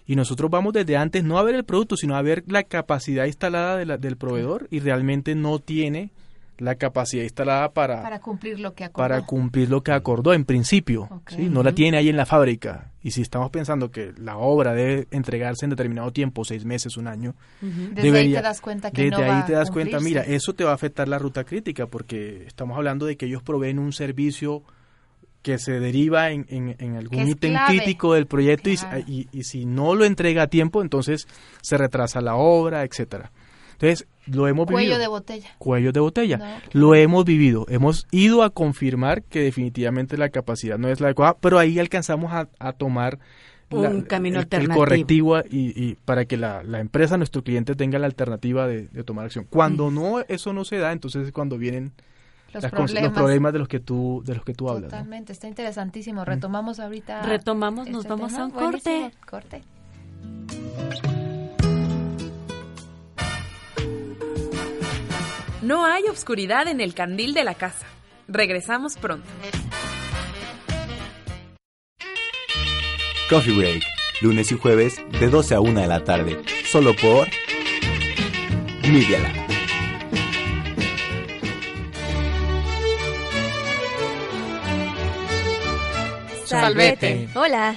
y nosotros vamos desde antes no a ver el producto, sino a ver la capacidad instalada del proveedor y realmente no tiene la capacidad instalada para,
para cumplir lo que acordó.
Para cumplir lo que acordó en principio. ¿sí? No la tiene ahí en la fábrica. Y si estamos pensando que la obra debe entregarse en determinado tiempo, seis meses, un año,
desde ahí te das cuenta que
desde ahí te das cuenta, mira, eso te va a afectar la ruta crítica porque estamos hablando de que ellos proveen un servicio que se deriva en, en, algún ítem crítico del proyecto y, y, si no lo entrega a tiempo, entonces se retrasa la obra, etcétera. Entonces, lo hemos
vivido.
Cuello
de botella.
Cuello de botella. Lo hemos vivido. Hemos ido a confirmar que definitivamente la capacidad no es la adecuada, pero ahí alcanzamos a, tomar
un camino
el,
alternativo.
El correctivo y, para que la, empresa, nuestro cliente, tenga la alternativa de, tomar acción. Cuando no eso no se da, entonces es cuando vienen los, problemas. de los que tú de los que tú hablas.
Totalmente, está interesantísimo. Retomamos ahorita.
Retomamos, nos este vamos a un corte.
Corte.
No hay obscuridad en el candil de la casa. Regresamos pronto.
Coffee Break, lunes y jueves de 12 a 1 de la tarde, solo por Media Lab.
Salvete. Hola.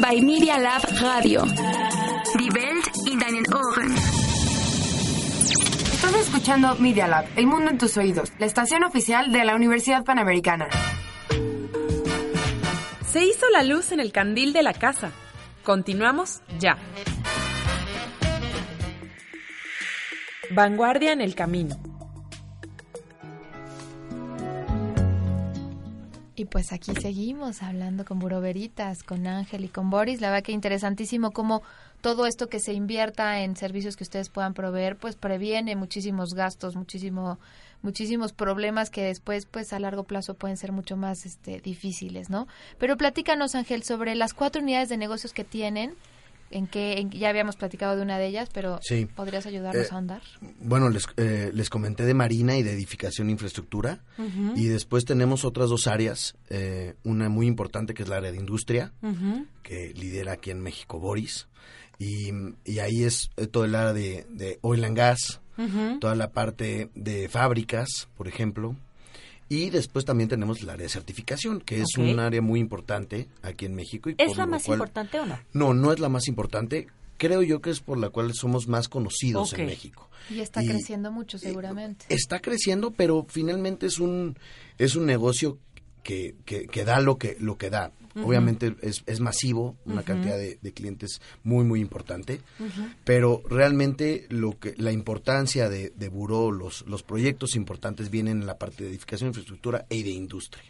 Bei Media Lab Radio. Die Welt in deinen Ohren.
Estás escuchando Media Lab, El Mundo en tus Oídos, la estación oficial de la Universidad Panamericana.
Se hizo la luz en el candil de la casa. Continuamos ya. Vanguardia en el camino.
Y pues aquí seguimos hablando con Buroveritas, con Ángel y con Boris. La verdad que interesantísimo cómo todo esto que se invierta en servicios que ustedes puedan proveer, pues previene muchísimos gastos, muchísimo, muchísimos problemas que después, pues a largo plazo pueden ser mucho más este, difíciles, ¿no? Pero platícanos, Ángel, sobre las cuatro unidades de negocios que tienen en que ya habíamos platicado de una de ellas, pero ¿podrías ayudarnos
a
eh, andar?
Bueno, les, eh, les comenté de Marina y de Edificación e Infraestructura, y después tenemos otras dos áreas, eh, una muy importante que es la área de Industria, que lidera aquí en México Boris, y, y ahí es todo el área de, de oil and gas, toda la parte de fábricas, por ejemplo, y después también tenemos el área de certificación, que es un área muy importante aquí en México. Y
¿Es la más importante o no?
No, no es la más importante. Creo yo que es por la cual somos más conocidos en México.
Y está creciendo mucho, seguramente.
Está creciendo, pero finalmente es un, es un negocio que, que, da lo que, lo que da. Obviamente es, es, masivo, una cantidad de, clientes muy, muy importante, pero realmente lo que la importancia de, de Buró, los, los proyectos importantes vienen en la parte de edificación, infraestructura y de industria.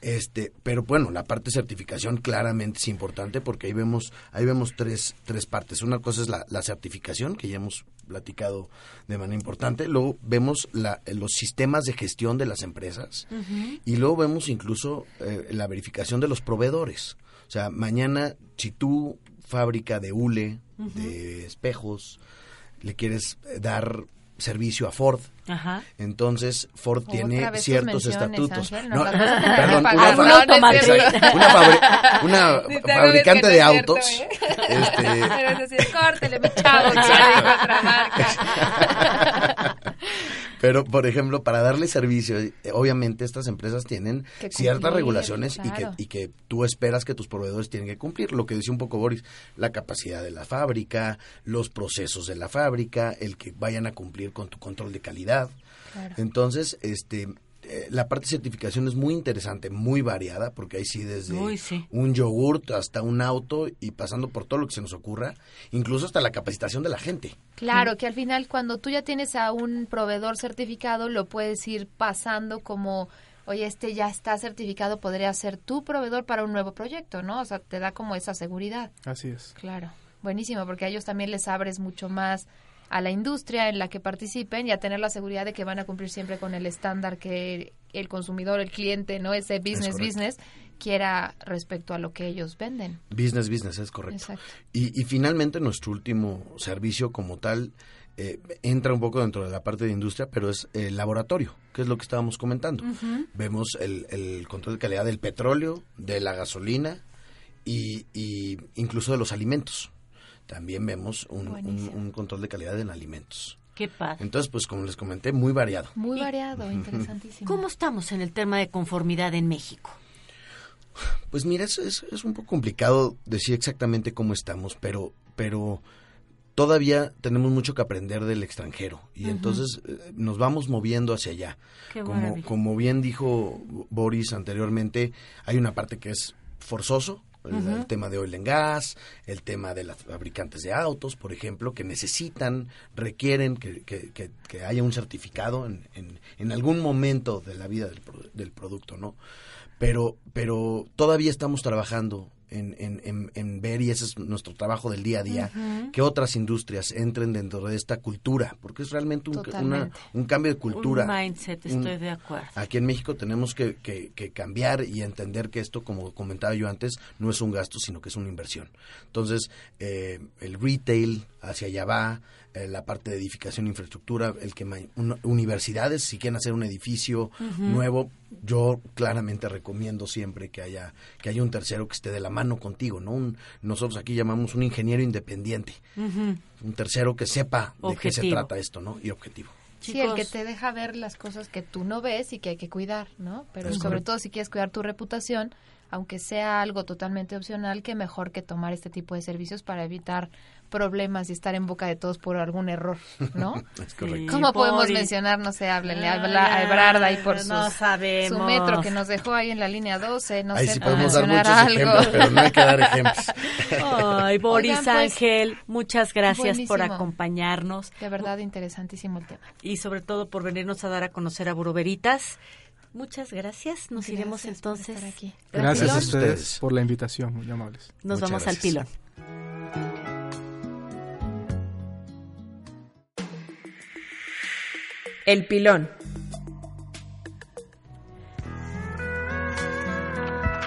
este Pero bueno, la parte de certificación claramente es importante porque ahí vemos, ahí vemos tres, tres partes. Una cosa es la, la certificación, que ya hemos platicado de manera importante. Luego vemos la, los sistemas de gestión de las empresas y luego vemos incluso eh, la verificación de los proveedores. O sea, mañana, si tú, fábrica de hule, de espejos, le quieres dar servicio a Ford. Entonces Ford tiene ciertos estatutos. no, perdón, una, fabricante de autos. ¿eh?
Este... córtele, mi chavo, [laughs] [laughs]
Pero, por ejemplo, para darle servicio, obviamente estas empresas tienen ciertas regulaciones y, que, y que tú esperas que tus proveedores tienen que cumplir. Lo que decía un poco Boris, la capacidad de la fábrica, los procesos de la fábrica, el que vayan a cumplir con tu control de calidad. Entonces, este, eh, la parte de certificación es muy interesante, muy variada, porque ahí sí desde un yogurt hasta un auto y pasando por todo lo que se nos ocurra, incluso hasta la capacitación de la gente.
Claro, que al final cuando tú ya tienes a un proveedor certificado, lo puedes ir pasando como oye, este ya está certificado, podría ser tu proveedor para un nuevo proyecto, ¿no? O sea, te da como esa seguridad.
Así es.
Claro, buenísimo, porque a ellos también les abres mucho más a la industria en la que participen y a tener la seguridad de que van a cumplir siempre con el estándar que el consumidor, el cliente, no ese business business quiera respecto a lo que ellos venden.
Business business es correcto. Y, y finalmente nuestro último servicio como tal eh, entra un poco dentro de la parte de industria, pero es el laboratorio, que es lo que estábamos comentando. Vemos el, el, control de calidad del petróleo, de la gasolina y, y incluso de los alimentos también vemos un, control de calidad en alimentos.
Qué padre.
Entonces, pues como les comenté, muy variado.
Muy variado, [laughs] interesantísimo.
¿Cómo estamos en el tema de conformidad en México?
Pues mira, es, es, un poco complicado decir exactamente cómo estamos, pero, pero todavía tenemos mucho que aprender del extranjero y entonces eh, nos vamos moviendo hacia allá. como, como bien dijo Boris anteriormente, hay una parte que es forzoso, el, tema de oil and gas, el tema de las fabricantes de autos, por ejemplo, que necesitan, requieren que, que, que, haya un certificado en, en, en, algún momento de la vida del, del producto, ¿no? Pero, pero todavía estamos trabajando en, en, ver, y ese es nuestro trabajo del día a día, que otras industrias entren dentro de esta cultura, porque es realmente un, un cambio de cultura.
Un mindset, estoy de acuerdo.
Aquí en México tenemos que, que, cambiar y entender que esto, como comentaba yo antes, no es un gasto, sino que es una inversión. Entonces, eh, el retail hacia allá va, eh, la parte de edificación, infraestructura, el que universidades, si quieren hacer un edificio nuevo, yo claramente recomiendo siempre que haya que haya un tercero que esté de la mano contigo, ¿no? Un, nosotros aquí llamamos un ingeniero independiente, un tercero que sepa de qué se trata esto, ¿no? Y objetivo.
Sí, el que te deja ver las cosas que tú no ves y que hay que cuidar, ¿no? Pero sobre todo si quieres cuidar tu reputación, aunque sea algo totalmente opcional, que mejor que tomar este tipo de servicios para evitar problemas y estar en boca de todos por algún error, ¿no? [laughs]
es correcto.
¿Cómo podemos mencionar? No sé, háblenle a, Ebrarda y por su metro que nos dejó ahí en la línea 12, no
ahí
sé,
sí podemos dar muchos algo. ejemplos, pero no hay que dar ejemplos. [laughs]
Ay, Boris pues, Ángel, muchas gracias por acompañarnos.
De verdad, interesantísimo el tema.
Y sobre todo por venirnos a dar a conocer a Buroveritas. Muchas gracias. Nos iremos entonces.
aquí. Gracias, a ustedes por la invitación, muy amables.
Nos vamos al pilón. El pilón.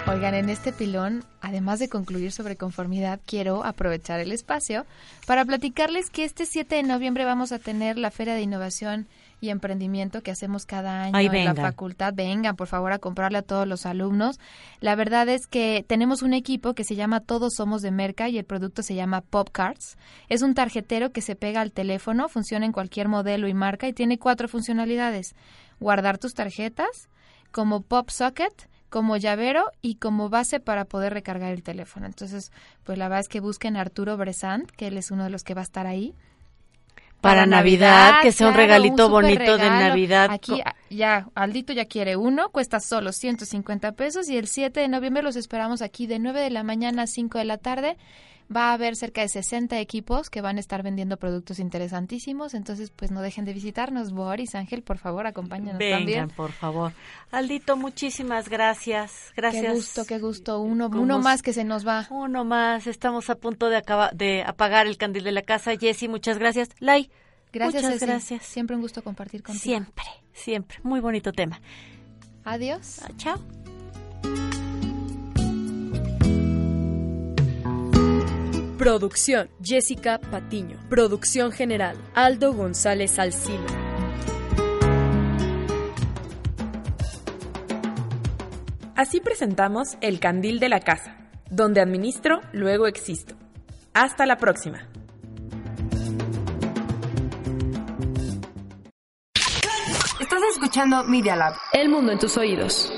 Oigan, en este pilón, además de concluir sobre conformidad, quiero aprovechar el espacio para platicarles que este 7 de noviembre vamos a tener la Feria de Innovación y emprendimiento que hacemos cada año en la facultad. Vengan, por favor, a comprarle a todos los alumnos. La verdad es que tenemos un equipo que se llama Todos Somos de Merca y el producto se llama Pop Cards. Es un tarjetero que se pega al teléfono, funciona en cualquier modelo y marca y tiene cuatro funcionalidades. Guardar tus tarjetas, como Pop Socket, como llavero y como base para poder recargar el teléfono. Entonces, pues la verdad es que busquen a Arturo Bresant, que él es uno de los que va a estar ahí
para, Navidad, que sea un regalito bonito de Navidad.
Aquí ya, Aldito ya quiere uno, cuesta solo 150 pesos y el 7 de noviembre los esperamos aquí de 9 de la mañana a 5 de la tarde Va a haber cerca de 60 equipos que van a estar vendiendo productos interesantísimos, entonces pues no dejen de visitarnos. Boris, Ángel, por favor, acompáñanos
Vengan,
también.
por favor. Aldito, muchísimas gracias. Gracias.
Qué gusto, qué gusto. Uno, uno más que se nos va.
Uno más. Estamos a punto de, acabar, de apagar el candil de la casa. Jessy, muchas gracias. Lai,
gracias,
muchas gracias.
Siempre un gusto compartir contigo.
Siempre, siempre. Muy bonito tema.
Adiós.
Ah, chao.
Producción Jessica Patiño. Producción general Aldo González Alcino.
Así presentamos El Candil de la Casa, donde administro, luego existo. Hasta la próxima.
Estás escuchando Media Lab.
El mundo en tus oídos.